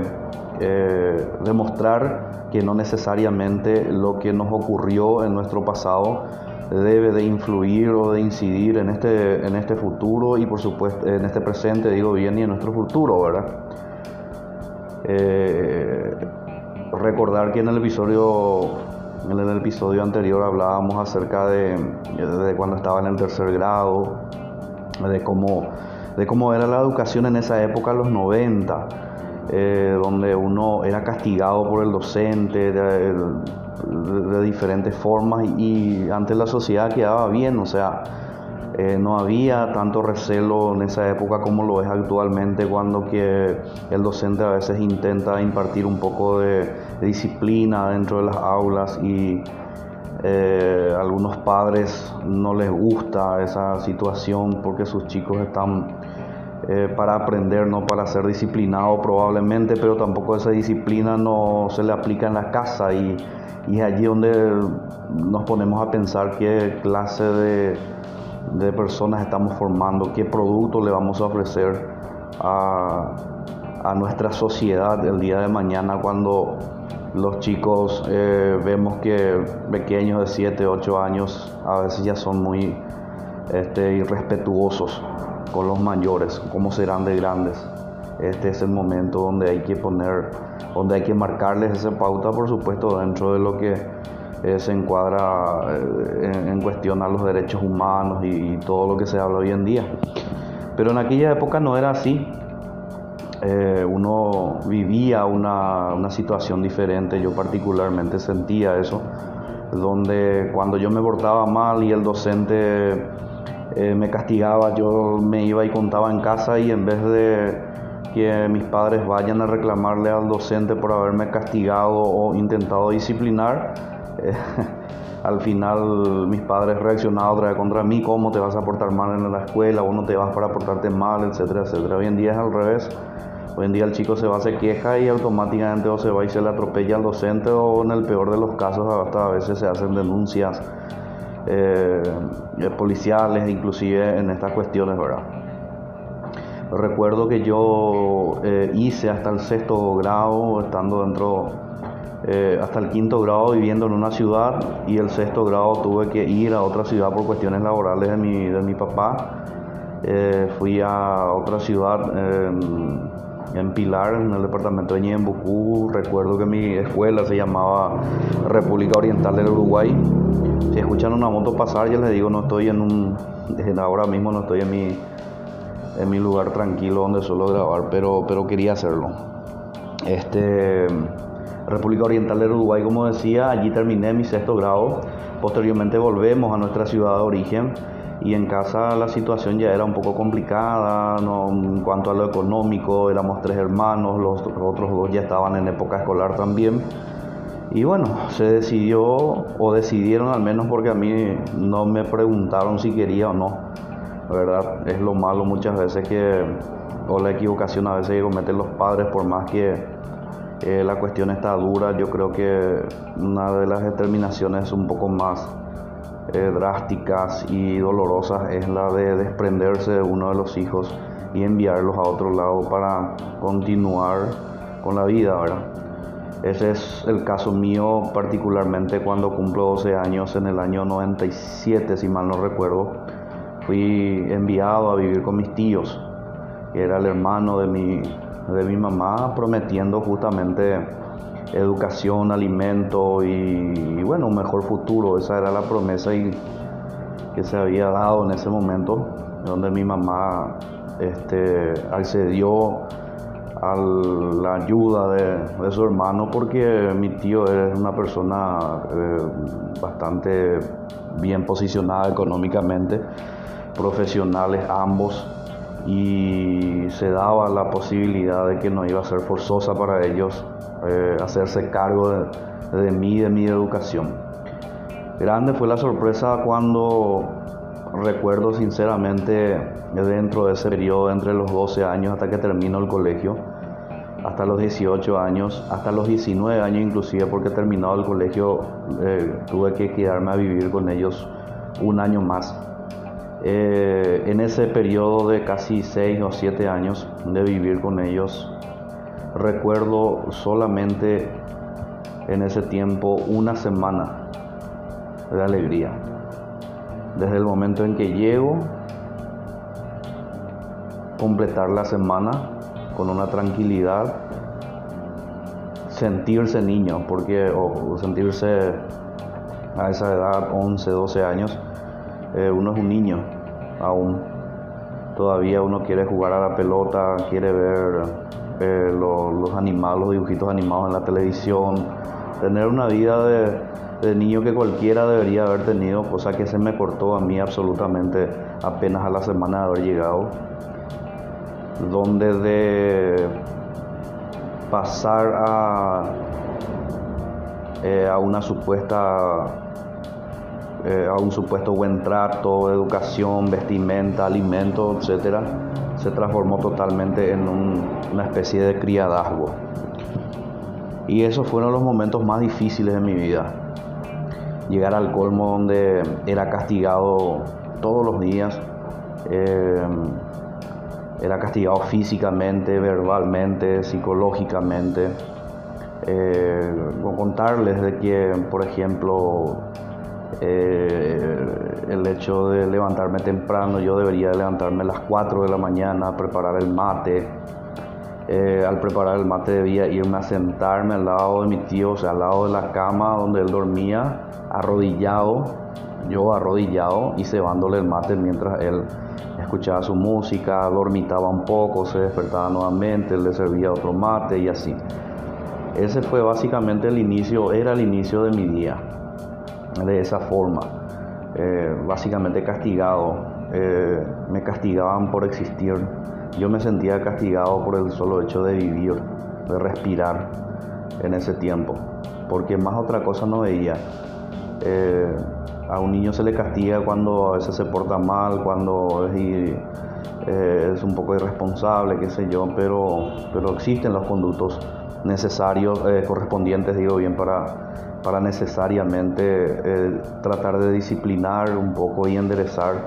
eh, demostrar que no necesariamente lo que nos ocurrió en nuestro pasado debe de influir o de incidir en este, en este futuro y por supuesto en este presente, digo bien, y en nuestro futuro, ¿verdad? Eh, recordar que en el episodio en el episodio anterior hablábamos acerca de, cuando estaba en el tercer grado, de cómo, de cómo era la educación en esa época, los 90, eh, donde uno era castigado por el docente de, diferentes formas y, y, ante la sociedad quedaba bien, o sea, eh, no había tanto recelo en esa época como lo es actualmente cuando que el docente a veces intenta impartir un poco de, disciplina dentro de las aulas y eh, algunos padres no les gusta esa situación porque sus chicos están eh, para aprender, no para ser disciplinados probablemente, pero tampoco esa disciplina no se le aplica en la casa y, y es allí donde nos ponemos a pensar qué clase de de personas estamos formando, qué producto le vamos a ofrecer a, nuestra sociedad el día de mañana cuando los chicos eh, vemos que pequeños de 7, 8 años a veces ya son muy este, irrespetuosos con los mayores, cómo serán de grandes. Este es el momento donde hay que poner, donde hay que marcarles esa pauta, por supuesto, dentro de lo que eh, se encuadra eh, en, cuestión a los derechos humanos y, todo lo que se habla hoy en día. Pero en aquella época no era así. Eh, uno vivía una, una, situación diferente, yo particularmente sentía eso, donde cuando yo me portaba mal y el docente me castigaba, yo me iba y contaba en casa y en vez de que mis padres vayan a reclamarle al docente por haberme castigado o intentado disciplinar, al final mis padres reaccionaron otra vez contra mí, cómo te vas a portar mal en la escuela, o no te vas para portarte mal, etcétera, etcétera. Hoy en día es al revés. Hoy en día el chico se va, se queja y automáticamente o se va y se le atropella al docente o en el peor de los casos hasta a veces se hacen denuncias eh, policiales, inclusive en estas cuestiones, ¿verdad? Recuerdo que yo eh, hice hasta el sexto grado, estando dentro eh, hasta el quinto grado viviendo en una ciudad y el sexto grado tuve que ir a otra ciudad por cuestiones laborales de mi, de mi papá. Eh, fui a otra ciudad en Pilar, en el departamento de Ñembucú. Recuerdo que mi escuela se llamaba República Oriental del Uruguay. Si escuchan una moto pasar, ya les digo, no estoy en un. Ahora mismo no estoy en mi, en mi lugar tranquilo donde suelo grabar, pero, pero quería hacerlo. Este. República Oriental del Uruguay, como decía, allí terminé mi sexto grado. Posteriormente volvemos a nuestra ciudad de origen y en casa la situación ya era un poco complicada en cuanto a lo económico, éramos tres hermanos, los otros dos ya estaban en época escolar también. Y bueno, se decidió, o decidieron al menos porque a mí no me preguntaron si quería o no, ¿verdad? Es lo malo muchas veces que, o la equivocación a veces que cometen los padres, por más que eh, la cuestión está dura, yo creo que una de las determinaciones un poco más eh, drásticas y dolorosas es la de desprenderse de uno de los hijos y enviarlos a otro lado para continuar con la vida. Ese es el caso mío particularmente cuando cumplo 12 años en el año 97, si mal no recuerdo. Fui enviado a vivir con mis tíos, que era el hermano de mi, de mi mamá, prometiendo justamente educación, alimento y, bueno, un mejor futuro. Esa era la promesa que se había dado en ese momento, donde mi mamá este, accedió a la ayuda de, su hermano porque mi tío es una persona eh, bastante bien posicionada económicamente, profesionales ambos y se daba la posibilidad de que no iba a ser forzosa para ellos eh, hacerse cargo de, de mí, de mi educación. Grande fue la sorpresa cuando recuerdo sinceramente dentro de ese periodo entre los 12 años hasta que termino el colegio, hasta los 18 años, hasta los 19 años inclusive porque terminado el colegio eh, tuve que quedarme a vivir con ellos un año más. Eh, en ese periodo de casi 6 o 7 años de vivir con ellos, recuerdo solamente en ese tiempo una semana de alegría. Desde el momento en que llego, completar la semana con una tranquilidad, sentirse niño, porque o sentirse a esa edad, 11, 12 años, eh, uno es un niño aún. Todavía uno quiere jugar a la pelota, quiere ver eh, los animales, los dibujitos animados en la televisión, tener una vida de, niño que cualquiera debería haber tenido, cosa que se me cortó a mí absolutamente apenas a la semana de haber llegado, donde de pasar a, eh, a una supuesta eh, a un supuesto buen trato, educación, vestimenta, alimento, etcétera, se transformó totalmente en una especie de criadazgo. Y esos fueron los momentos más difíciles de mi vida. Llegar al colmo donde era castigado todos los días, eh, era castigado físicamente, verbalmente, psicológicamente. Eh, contarles de que, por ejemplo, eh, el hecho de levantarme temprano, yo debería levantarme a las 4 de la mañana preparar el mate. Eh, al preparar el mate debía irme a sentarme al lado de mi tío, o sea, al lado de la cama donde él dormía, arrodillado, yo arrodillado y cebándole el mate mientras él escuchaba su música, dormitaba un poco, se despertaba nuevamente, le servía otro mate y así. Ese fue básicamente el inicio, era el inicio de mi día de esa forma, eh, básicamente castigado. Eh, me castigaban por existir. Yo me sentía castigado por el solo hecho de vivir, de respirar en ese tiempo, porque más otra cosa no veía. Eh, a un niño se le castiga cuando a veces se porta mal, cuando es, es un poco irresponsable, qué sé yo, pero, pero existen los conductos necesarios, correspondientes, digo bien, para para necesariamente eh, tratar de disciplinar un poco y enderezar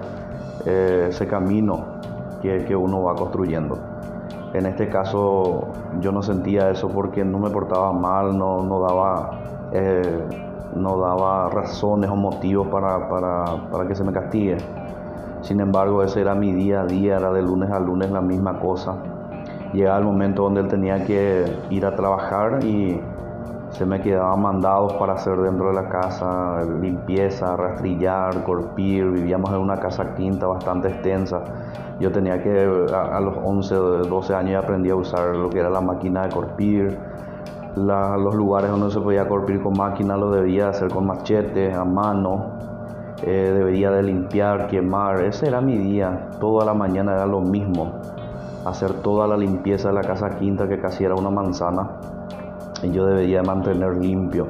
eh, ese camino que, uno va construyendo. En este caso yo no sentía eso porque no me portaba mal, no, no daba, eh, no daba razones o motivos para, para que se me castigue. Sin embargo, ese era mi día a día, era de lunes a lunes la misma cosa. Llegaba el momento donde él tenía que ir a trabajar y se me quedaban mandados para hacer dentro de la casa, limpieza, rastrillar, corpir, vivíamos en una casa quinta bastante extensa. Yo tenía que, a, los 11 o 12 años aprendí a usar lo que era la máquina de corpir. los lugares donde se podía corpir con máquina lo debía hacer con machete, a mano. Eh, debería de limpiar, quemar. Ese era mi día. Toda la mañana era lo mismo. Hacer toda la limpieza de la casa quinta que casi era una manzana yo debía mantener limpio.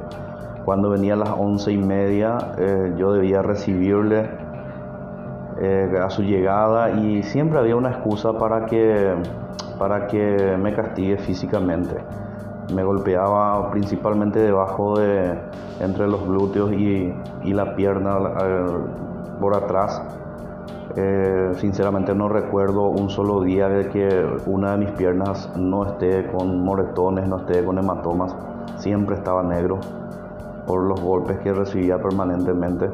Cuando venía a las once y media, eh, yo debía recibirle eh, a su llegada y siempre había una excusa para que, para que me castigue físicamente. Me golpeaba principalmente debajo de, entre los glúteos y, y la pierna por atrás. Eh, sinceramente no recuerdo un solo día de que una de mis piernas no esté con moretones, no esté con hematomas. Siempre estaba negro por los golpes que recibía permanentemente.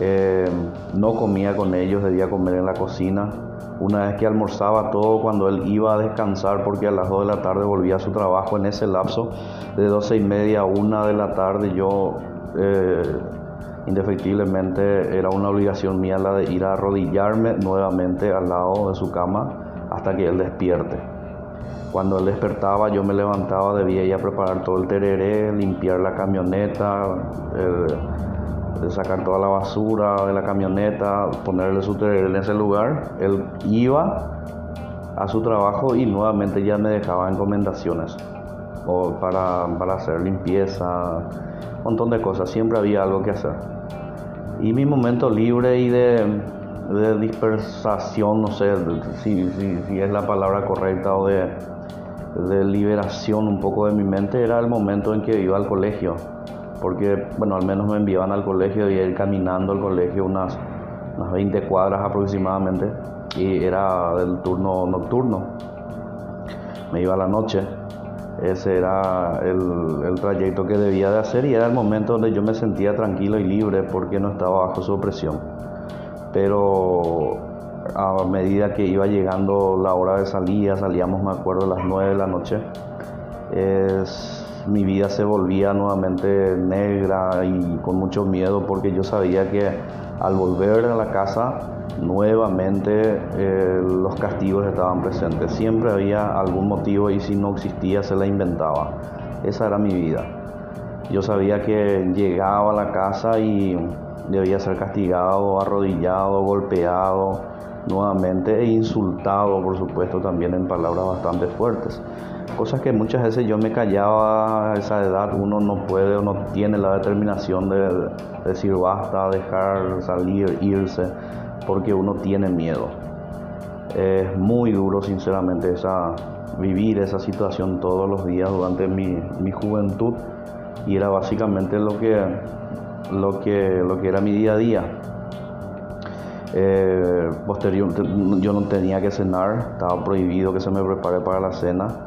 Eh, no comía con ellos, debía comer en la cocina. Una vez que almorzaba todo, cuando él iba a descansar, porque a las 2 de la tarde volvía a su trabajo, en ese lapso de 12 y media a 1 de la tarde, yo eh, indefectiblemente era una obligación mía la de ir a arrodillarme nuevamente al lado de su cama hasta que él despierte. Cuando él despertaba yo me levantaba, debía ir a preparar todo el tereré, limpiar la camioneta, sacar toda la basura de la camioneta, ponerle su tereré en ese lugar. Él iba a su trabajo y nuevamente ya me dejaba encomendaciones o para, para hacer limpieza, un montón de cosas, siempre había algo que hacer. Y mi momento libre y de, de dispersación, no sé si, si, es la palabra correcta, o de, liberación un poco de mi mente, era el momento en que iba al colegio. Porque, bueno, al menos me enviaban al colegio y ir caminando al colegio unas, unas 20 cuadras aproximadamente. Y era del turno nocturno. Me iba a la noche ese era el, trayecto que debía de hacer y era el momento donde yo me sentía tranquilo y libre porque no estaba bajo su opresión. Pero a medida que iba llegando la hora de salida, salíamos me acuerdo a las 9 de la noche, mi vida se volvía nuevamente negra y con mucho miedo porque yo sabía que al volver a la casa nuevamente eh, los castigos estaban presentes. Siempre había algún motivo y si no existía se la inventaba. Esa era mi vida. Yo sabía que llegaba a la casa y debía ser castigado, arrodillado, golpeado nuevamente e insultado, por supuesto, también en palabras bastante fuertes. Cosas que muchas veces yo me callaba a esa edad, uno no puede o no tiene la determinación de decir basta, dejar salir, irse porque uno tiene miedo. Es muy duro, sinceramente, esa, vivir esa situación todos los días durante mi, juventud y era básicamente lo que, lo que, lo que era mi día a día. Eh, posterior, yo no tenía que cenar, estaba prohibido que se me prepare para la cena.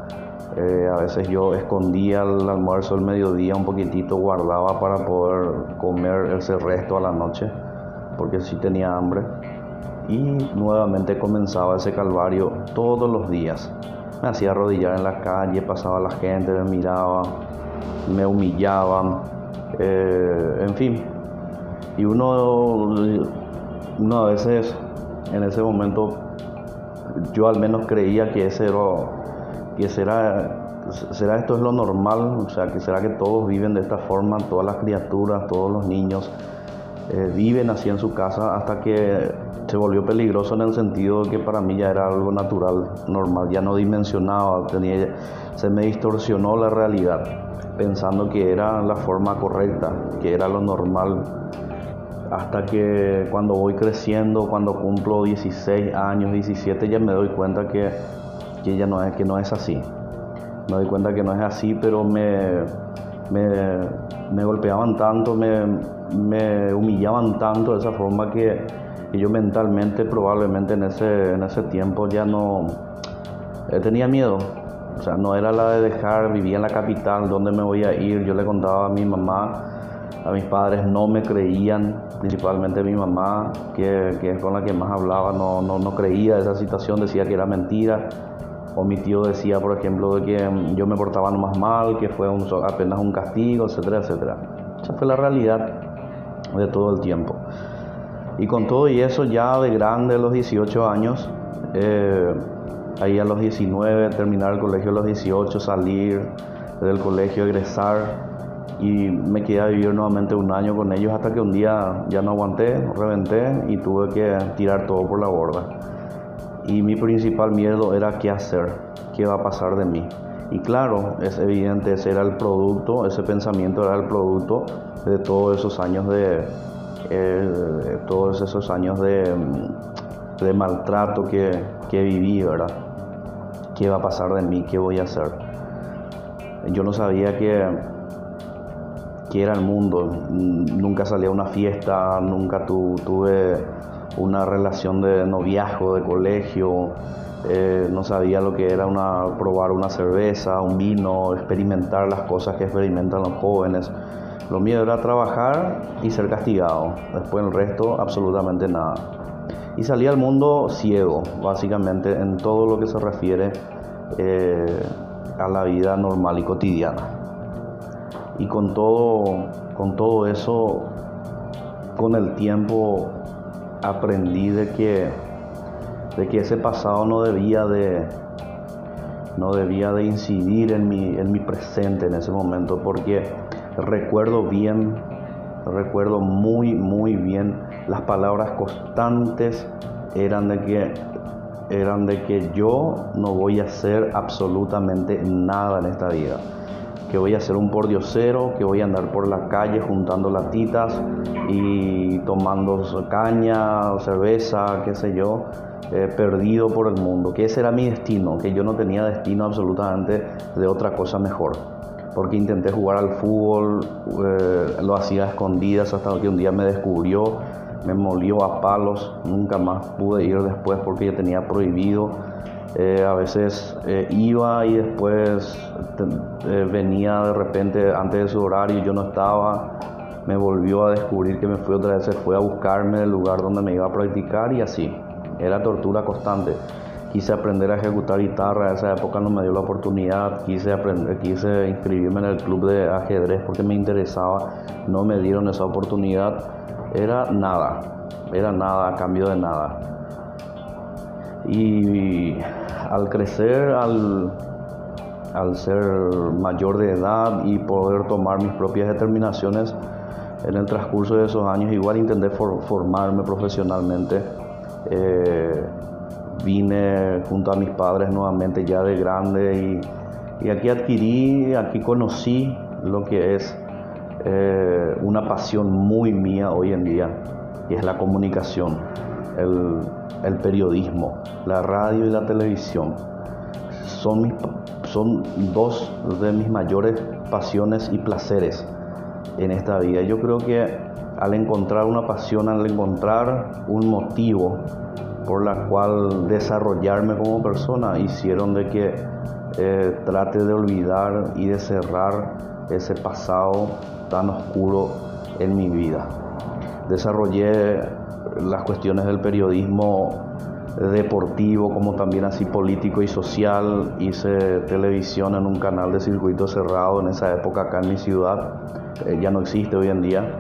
Eh, a veces yo escondía el almuerzo el mediodía un poquitito, guardaba para poder comer ese resto a la noche porque sí tenía hambre. Y nuevamente comenzaba ese calvario todos los días. Me hacía arrodillar en la calle, pasaba la gente, me miraba, me humillaban, eh, en fin. Y uno, uno a veces en ese momento, yo al menos creía que ese era, que será, será esto es lo normal, o sea, que será que todos viven de esta forma, todas las criaturas, todos los niños eh, viven así en su casa hasta que se volvió peligroso en el sentido de que para mí ya era algo natural, normal, ya no dimensionaba, tenía, se me distorsionó la realidad pensando que era la forma correcta, que era lo normal, hasta que cuando voy creciendo, cuando cumplo 16 años, 17, ya me doy cuenta que, que ya no es, que no es así. Me doy cuenta que no es así, pero me, me, me golpeaban tanto, me, me humillaban tanto de esa forma que, yo mentalmente probablemente en ese, en ese tiempo ya no eh, tenía miedo. O sea, no era la de dejar, vivía en la capital, ¿dónde me voy a ir? Yo le contaba a mi mamá, a mis padres no me creían, principalmente mi mamá, que, que es con la que más hablaba, no, no, no creía esa situación, decía que era mentira. O mi tío decía, por ejemplo, de que yo me portaba más mal, que fue apenas un castigo, etcétera, etcétera. Esa fue la realidad de todo el tiempo. Y con todo y eso, ya de grande, a los 18 años, eh, ahí a los 19, terminar el colegio a los 18, salir del colegio, egresar y me quedé a vivir nuevamente un año con ellos hasta que un día ya no aguanté, reventé y tuve que tirar todo por la borda. Y mi principal miedo era qué hacer, qué va a pasar de mí. Y claro, es evidente, ese era el producto, ese pensamiento era el producto de todos esos años de eh, todos esos años de, maltrato que, que viví, ¿verdad? ¿Qué va a pasar de mí? ¿Qué voy a hacer? Yo no sabía que, que era el mundo. Nunca salí a una fiesta, nunca tuve una relación de noviazgo, de colegio. Eh, no sabía lo que era una, probar una cerveza, un vino, experimentar las cosas que experimentan los jóvenes. Lo mío era trabajar y ser castigado. Después el resto, absolutamente nada. Y salí al mundo ciego, básicamente, en todo lo que se refiere eh, a la vida normal y cotidiana. Y con todo, con todo eso, con el tiempo aprendí de que, de que ese pasado no debía de, no debía de incidir en mi, en mi presente en ese momento, porque recuerdo bien, recuerdo muy, muy bien las palabras constantes eran de que eran de que yo no voy a hacer absolutamente nada en esta vida que voy a ser un pordiosero, que voy a andar por la calle juntando latitas y tomando caña cerveza, qué sé yo, eh, perdido por el mundo, que ese era mi destino, que yo no tenía destino absolutamente de otra cosa mejor. Porque intenté jugar al fútbol, eh, lo hacía a escondidas hasta que un día me descubrió, me molió a palos, nunca más pude ir después porque ya tenía prohibido eh, a veces eh, iba y después eh, venía de repente antes de su horario y yo no estaba. Me volvió a descubrir que me fui otra vez, se fue a buscarme del lugar donde me iba a practicar y así. Era tortura constante. Quise aprender a ejecutar guitarra, en esa época no me dio la oportunidad. Quise, aprender, quise inscribirme en el club de ajedrez porque me interesaba. No me dieron esa oportunidad. Era nada, era nada a cambio de nada. Y al crecer, al, ser mayor de edad y poder tomar mis propias determinaciones, en el transcurso de esos años igual intenté formarme profesionalmente. Eh, vine junto a mis padres nuevamente ya de grande y, aquí adquirí, aquí conocí lo que es eh, una pasión muy mía hoy en día y es la comunicación el, periodismo, la radio y la televisión. Son, son dos de mis mayores pasiones y placeres en esta vida. Yo creo que al encontrar una pasión, al encontrar un motivo por la cual desarrollarme como persona, hicieron de que eh, trate de olvidar y de cerrar ese pasado tan oscuro en mi vida. Desarrollé las cuestiones del periodismo deportivo como también así político y social. Hice televisión en un canal de circuito cerrado en esa época acá en mi ciudad, eh, ya no existe hoy en día.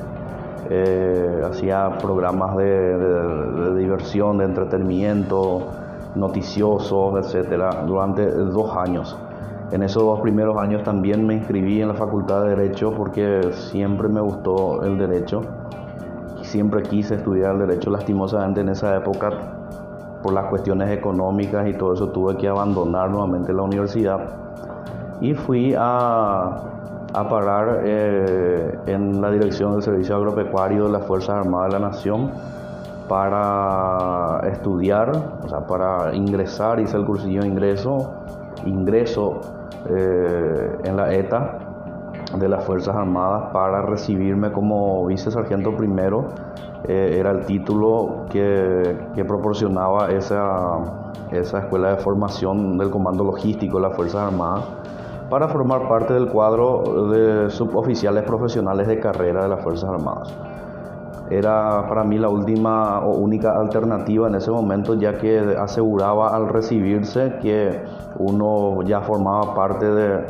Eh, hacía programas de, diversión, de entretenimiento, noticiosos, etcétera, durante dos años. En esos dos primeros años también me inscribí en la Facultad de Derecho porque siempre me gustó el derecho siempre quise estudiar derecho, lastimosamente en esa época por las cuestiones económicas y todo eso tuve que abandonar nuevamente la universidad. Y fui a, a parar eh, en la dirección del Servicio Agropecuario de las Fuerzas Armadas de la Nación para estudiar, o sea, para ingresar, hice el cursillo de ingreso, ingreso eh, en la ETA de las Fuerzas Armadas para recibirme como vicesargento primero. Eh, era el título que, proporcionaba esa, esa escuela de formación del Comando Logístico de las Fuerzas Armadas para formar parte del cuadro de suboficiales profesionales de carrera de las Fuerzas Armadas. Era para mí la última o única alternativa en ese momento, ya que aseguraba al recibirse que uno ya formaba parte de,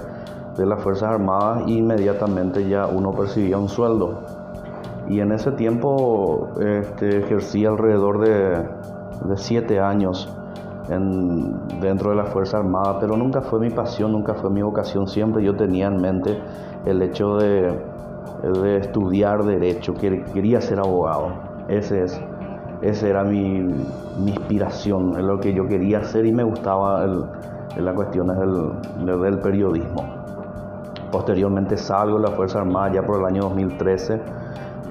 de las Fuerzas Armadas inmediatamente ya uno percibía un sueldo. Y en ese tiempo este, ejercí alrededor de, de siete años en, dentro de las Fuerzas Armadas, pero nunca fue mi pasión, nunca fue mi vocación. Siempre yo tenía en mente el hecho de, de estudiar derecho, que quería ser abogado. Ese es, ese era mi, mi inspiración, es lo que yo quería hacer y me gustaba el, las cuestiones del, del periodismo. Posteriormente salgo de la Fuerza Armada ya por el año 2013.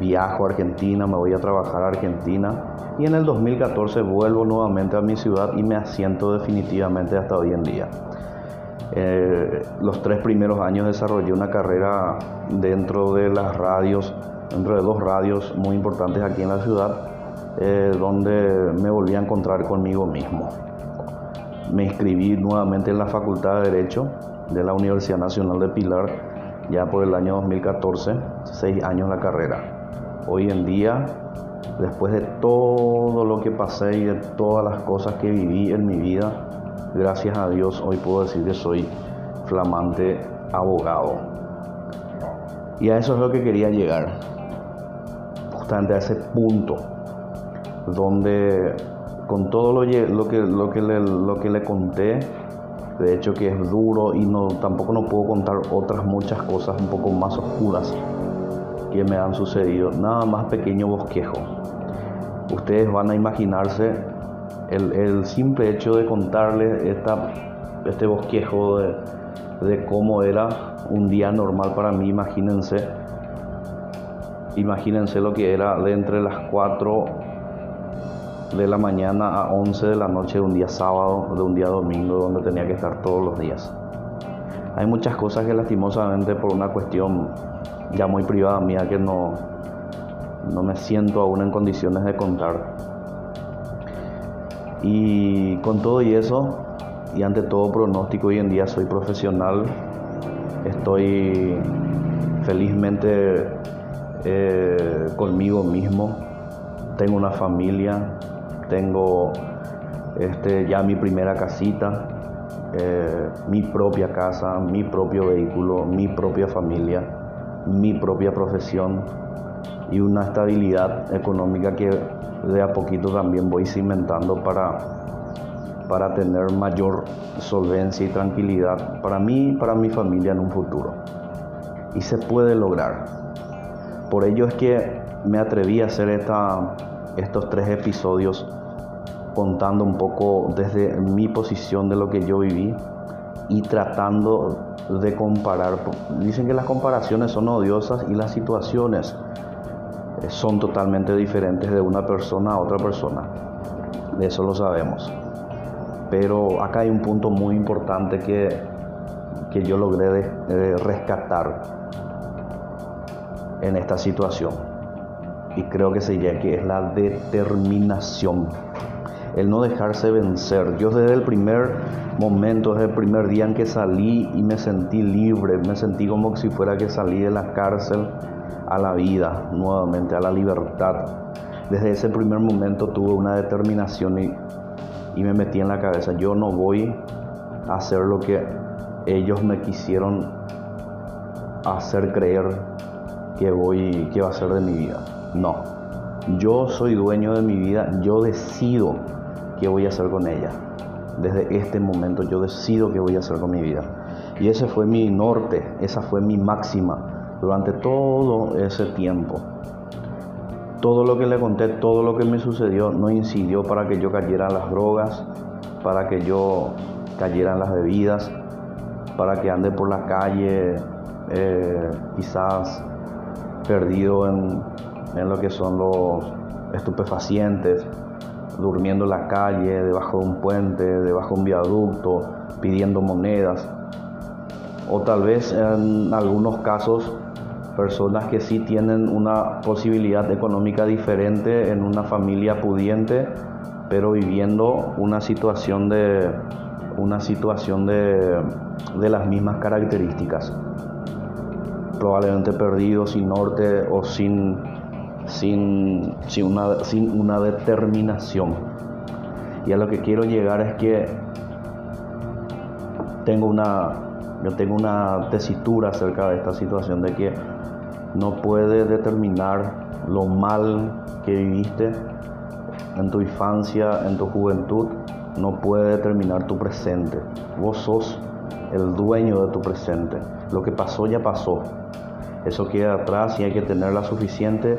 viajo a Argentina, me voy a trabajar a Argentina y en el 2014 vuelvo nuevamente a mi ciudad y me asiento definitivamente hasta hoy en día. Eh, los tres primeros años desarrollé una carrera dentro de las radios, dentro de dos radios muy importantes aquí en la ciudad, eh, donde me volví a encontrar conmigo mismo. Me inscribí nuevamente en la Facultad de Derecho de la Universidad Nacional de Pilar ya por el año 2014, seis años la carrera. Hoy en día, después de todo lo que pasé y de todas las cosas que viví en mi vida, gracias a Dios hoy puedo decir que soy flamante abogado. Y a eso es lo que quería llegar, justamente a ese punto donde con todo lo, que, lo, que lo que le conté, de hecho que es duro y no, tampoco no puedo contar otras muchas cosas un poco más oscuras que me han sucedido. Nada más pequeño bosquejo. Ustedes van a imaginarse el, simple hecho de contarles esta, este bosquejo de, cómo era un día normal para mí, imagínense. Imagínense lo que era de entre las 4 de la mañana a 11 de la noche de un día sábado, de un día domingo, donde tenía que estar todos los días. Hay muchas cosas que lastimosamente por una cuestión ya muy privada mía que no, no me siento aún en condiciones de contar. Y con todo y eso, y ante todo pronóstico, hoy en día soy profesional, estoy felizmente eh, conmigo mismo, tengo una familia, tengo este, ya mi primera casita, eh, mi propia casa, mi propio vehículo, mi propia familia, mi propia profesión y una estabilidad económica que de a poquito también voy cimentando para, para tener mayor solvencia y tranquilidad para mí y para mi familia en un futuro. Y se puede lograr. Por ello es que me atreví a hacer esta, estos tres episodios contando un poco desde mi posición de lo que yo viví y tratando de comparar. Dicen que las comparaciones son odiosas y las situaciones eh, son totalmente diferentes de una persona a otra persona. De eso lo sabemos. Pero acá hay un punto muy importante que, que yo logré rescatar en esta situación. Y creo que sería que es la determinación el no dejarse vencer. Yo desde el primer momento, desde el primer día en que salí y me sentí libre, me sentí como si fuera que salí de la cárcel a la vida nuevamente, a la libertad. Desde ese primer momento tuve una determinación y, y me metí en la cabeza, yo no voy a hacer lo que ellos me quisieron hacer creer que voy que va a ser de mi vida. No. Yo soy dueño de mi vida, yo decido qué voy a hacer con ella. Desde este momento yo decido qué voy a hacer con mi vida. Y ese fue mi norte, esa fue mi máxima durante todo ese tiempo. Todo lo que le conté, todo lo que me sucedió, no incidió para que yo cayera en las drogas, para que yo cayera en las bebidas, para que ande por la calle eh, quizás perdido en, lo que son los estupefacientes, durmiendo en la calle, debajo de un puente, debajo de un viaducto, pidiendo monedas. O tal vez en algunos casos personas que sí tienen una posibilidad económica diferente en una familia pudiente, pero viviendo una situación de una situación de, de las mismas características. Probablemente perdidos, sin norte o sin sin, una, sin una determinación. Y a lo que quiero llegar es que tengo una, yo tengo una tesitura acerca de esta situación de que no puedes determinar lo mal que viviste en tu infancia, en tu juventud, no puede determinar tu presente. Vos sos el dueño de tu presente. Lo que pasó ya pasó. Eso queda atrás y hay que tener la suficiente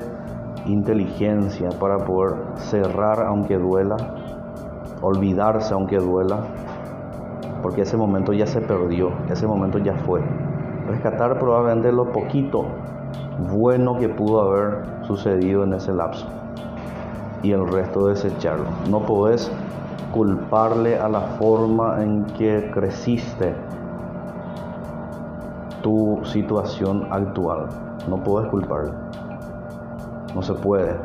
inteligencia para poder cerrar aunque duela, olvidarse aunque duela, porque ese momento ya se perdió, ese momento ya fue. Rescatar probablemente lo poquito bueno que pudo haber sucedido en ese lapso y el resto desecharlo. No podés culparle a la forma en que creciste tu situación actual. No puedes culparle. No se puede.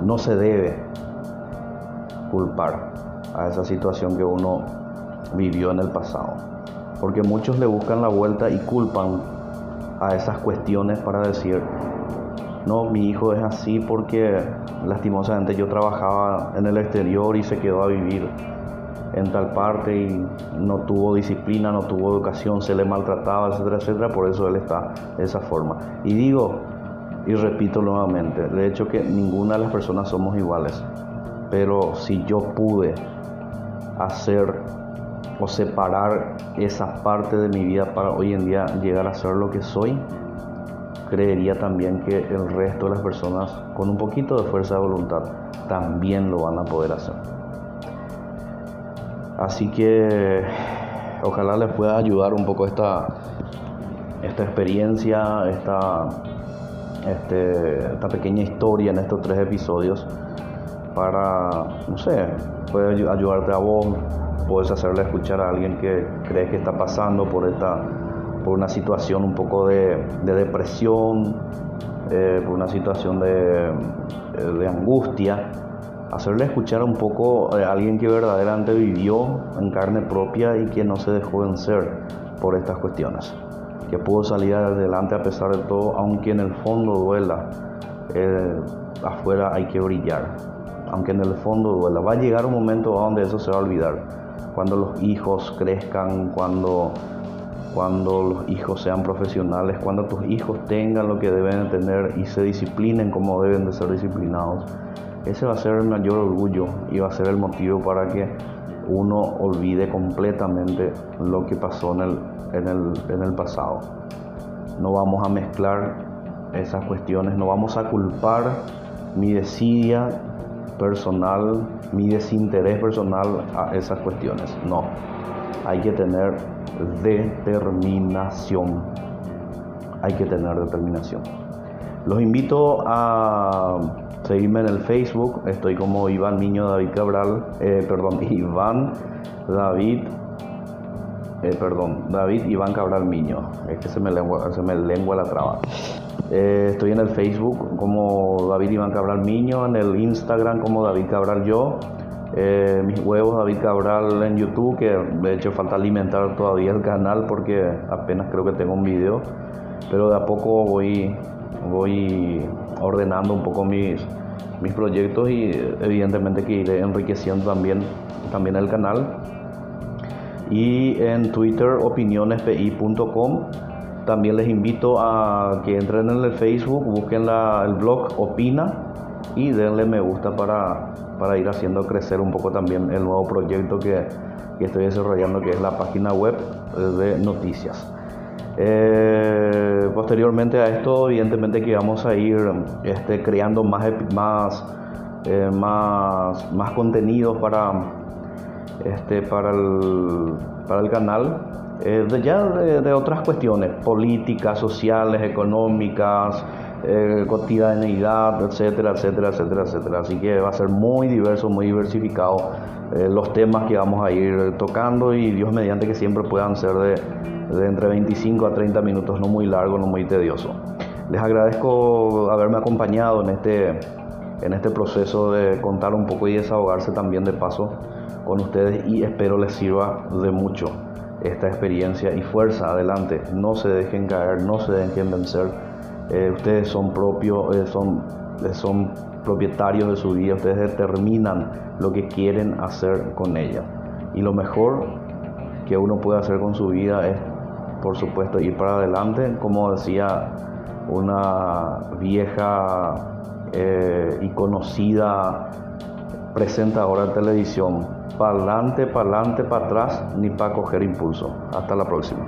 No se debe culpar a esa situación que uno vivió en el pasado. Porque muchos le buscan la vuelta y culpan a esas cuestiones para decir, no, mi hijo es así porque lastimosamente yo trabajaba en el exterior y se quedó a vivir en tal parte y no tuvo disciplina, no tuvo educación, se le maltrataba, etcétera, etcétera, por eso él está de esa forma. Y digo, y repito nuevamente, de hecho que ninguna de las personas somos iguales, pero si yo pude hacer o separar esa parte de mi vida para hoy en día llegar a ser lo que soy, creería también que el resto de las personas con un poquito de fuerza de voluntad también lo van a poder hacer. Así que ojalá les pueda ayudar un poco esta, esta experiencia, esta, este, esta pequeña historia en estos tres episodios para, no sé, puede ayudarte a vos, puedes hacerle escuchar a alguien que cree que está pasando por esta por una situación un poco de, depresión, eh, por una situación de, de, angustia, hacerle escuchar un poco a alguien que verdaderamente vivió en carne propia y que no se dejó vencer por estas cuestiones, que pudo salir adelante a pesar de todo, aunque en el fondo duela, eh, afuera hay que brillar, aunque en el fondo duela. Va a llegar un momento donde eso se va a olvidar, cuando los hijos crezcan, cuando cuando los hijos sean profesionales, cuando tus hijos tengan lo que deben tener y se disciplinen como deben de ser disciplinados. Ese va a ser el mayor orgullo y va a ser el motivo para que uno olvide completamente lo que pasó en el, en el, en el pasado. No vamos a mezclar esas cuestiones, no vamos a culpar mi desidia personal, mi desinterés personal a esas cuestiones. No, hay que tener determinación. Hay que tener determinación. Los invito a seguirme en el Facebook. Estoy como Iván Niño David Cabral. Eh, perdón, Iván David. Eh, perdón, David Iván Cabral Niño. Es que se me lengua, se me lengua la traba. Eh, estoy en el Facebook como David Iván Cabral Niño, en el Instagram como David Cabral Yo. Eh, mis huevos David Cabral en YouTube, que de hecho falta alimentar todavía el canal porque apenas creo que tengo un video, pero de a poco voy, voy ordenando un poco mis, mis proyectos y evidentemente que iré enriqueciendo también, también el canal. Y en Twitter opinionespi.com también les invito a que entren en el Facebook, busquen el blog Opina y denle me gusta para para ir haciendo crecer un poco también el nuevo proyecto que, estoy desarrollando, que es la página web de noticias. Eh, posteriormente a esto, evidentemente que vamos a ir este, creando más, eh, más, más contenidos para, este, para, el, para el canal. Eh, de, ya de otras cuestiones, políticas, sociales, económicas, eh, cotidianeidad, etcétera, etcétera, etcétera, etcétera. Así que va a ser muy diverso, muy diversificado eh, los temas que vamos a ir tocando y Dios mediante que siempre puedan ser de, de entre 25 a 30 minutos, no muy largo, no muy tedioso. Les agradezco haberme acompañado en este, en este proceso de contar un poco y desahogarse también de paso con ustedes y espero les sirva de mucho esta experiencia y fuerza adelante. No se dejen caer, no se dejen vencer eh, ustedes son propios, eh, son, eh, son propietarios de su vida, ustedes determinan lo que quieren hacer con ella. Y lo mejor que uno puede hacer con su vida es, por supuesto, ir para adelante, como decía una vieja y conocida presentadora de televisión, para adelante, para adelante, para atrás, ni para coger impulso. Hasta la próxima.